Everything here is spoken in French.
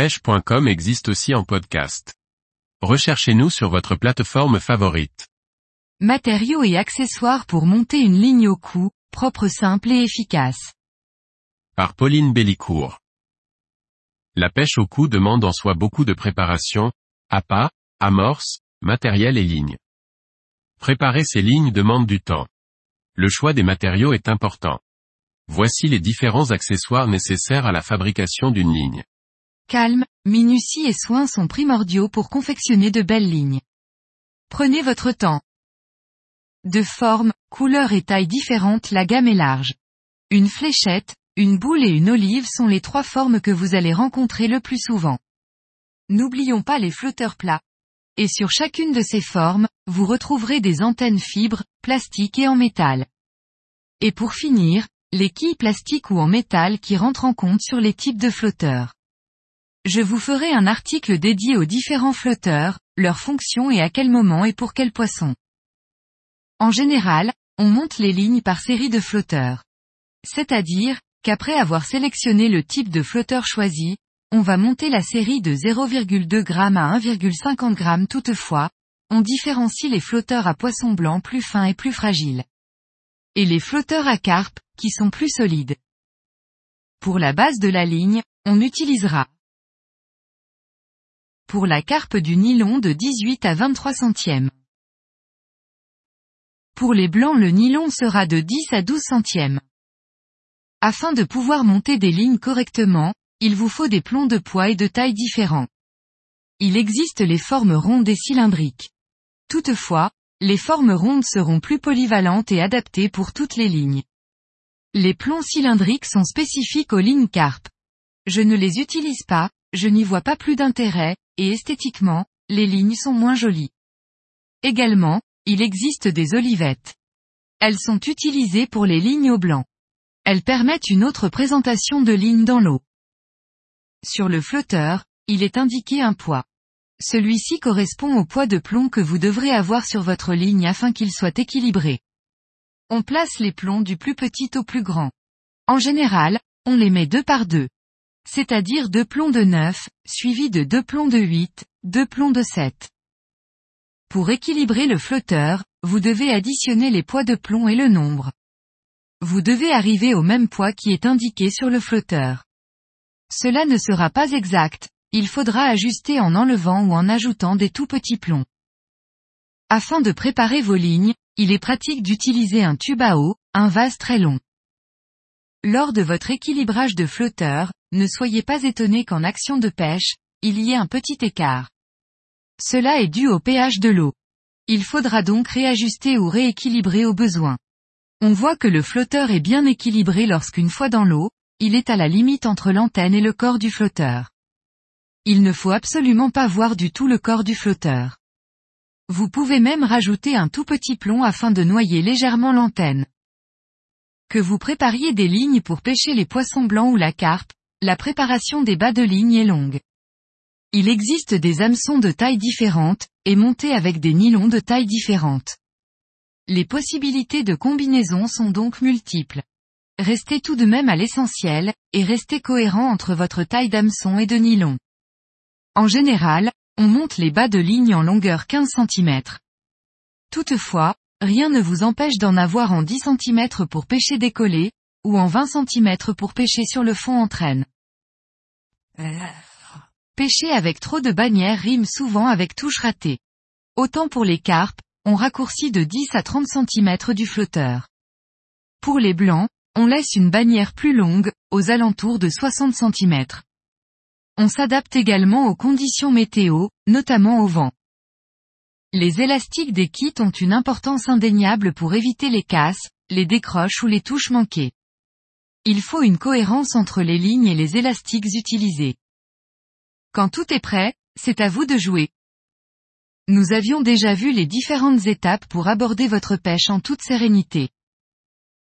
pêche.com existe aussi en podcast. Recherchez-nous sur votre plateforme favorite. Matériaux et accessoires pour monter une ligne au cou, propre simple et efficace. Par Pauline Bellicourt. La pêche au cou demande en soi beaucoup de préparation, appât, amorce, matériel et lignes. Préparer ces lignes demande du temps. Le choix des matériaux est important. Voici les différents accessoires nécessaires à la fabrication d'une ligne. Calme, minutie et soin sont primordiaux pour confectionner de belles lignes. Prenez votre temps. De forme, couleur et taille différentes la gamme est large. Une fléchette, une boule et une olive sont les trois formes que vous allez rencontrer le plus souvent. N'oublions pas les flotteurs plats. Et sur chacune de ces formes, vous retrouverez des antennes fibres, plastiques et en métal. Et pour finir, les quilles plastiques ou en métal qui rentrent en compte sur les types de flotteurs. Je vous ferai un article dédié aux différents flotteurs, leurs fonctions et à quel moment et pour quel poisson. En général, on monte les lignes par série de flotteurs. C'est-à-dire, qu'après avoir sélectionné le type de flotteur choisi, on va monter la série de 0,2 g à 1,50 g toutefois, on différencie les flotteurs à poisson blanc plus fins et plus fragiles. Et les flotteurs à carpe, qui sont plus solides. Pour la base de la ligne, on utilisera pour la carpe du nylon de 18 à 23 centièmes. Pour les blancs le nylon sera de 10 à 12 centièmes. Afin de pouvoir monter des lignes correctement, il vous faut des plombs de poids et de taille différents. Il existe les formes rondes et cylindriques. Toutefois, les formes rondes seront plus polyvalentes et adaptées pour toutes les lignes. Les plombs cylindriques sont spécifiques aux lignes carpe. Je ne les utilise pas, je n'y vois pas plus d'intérêt, et esthétiquement, les lignes sont moins jolies. Également, il existe des olivettes. Elles sont utilisées pour les lignes au blanc. Elles permettent une autre présentation de lignes dans l'eau. Sur le flotteur, il est indiqué un poids. Celui-ci correspond au poids de plomb que vous devrez avoir sur votre ligne afin qu'il soit équilibré. On place les plombs du plus petit au plus grand. En général, on les met deux par deux c'est-à-dire deux plombs de 9, suivis de deux plombs de 8, deux plombs de 7. Pour équilibrer le flotteur, vous devez additionner les poids de plomb et le nombre. Vous devez arriver au même poids qui est indiqué sur le flotteur. Cela ne sera pas exact, il faudra ajuster en enlevant ou en ajoutant des tout petits plombs. Afin de préparer vos lignes, il est pratique d'utiliser un tube à eau, un vase très long. Lors de votre équilibrage de flotteur, ne soyez pas étonné qu'en action de pêche, il y ait un petit écart. Cela est dû au pH de l'eau. Il faudra donc réajuster ou rééquilibrer au besoin. On voit que le flotteur est bien équilibré lorsqu'une fois dans l'eau, il est à la limite entre l'antenne et le corps du flotteur. Il ne faut absolument pas voir du tout le corps du flotteur. Vous pouvez même rajouter un tout petit plomb afin de noyer légèrement l'antenne. Que vous prépariez des lignes pour pêcher les poissons blancs ou la carpe, la préparation des bas de ligne est longue. Il existe des hameçons de tailles différentes, et montés avec des nylons de tailles différentes. Les possibilités de combinaison sont donc multiples. Restez tout de même à l'essentiel, et restez cohérent entre votre taille d'hameçon et de nylon. En général, on monte les bas de ligne en longueur 15 cm. Toutefois, Rien ne vous empêche d'en avoir en 10 cm pour pêcher décollé, ou en 20 cm pour pêcher sur le fond en traîne. Pêcher avec trop de bannières rime souvent avec touche ratée. Autant pour les carpes, on raccourcit de 10 à 30 cm du flotteur. Pour les blancs, on laisse une bannière plus longue, aux alentours de 60 cm. On s'adapte également aux conditions météo, notamment au vent. Les élastiques des kits ont une importance indéniable pour éviter les casses, les décroches ou les touches manquées. Il faut une cohérence entre les lignes et les élastiques utilisés. Quand tout est prêt, c'est à vous de jouer. Nous avions déjà vu les différentes étapes pour aborder votre pêche en toute sérénité.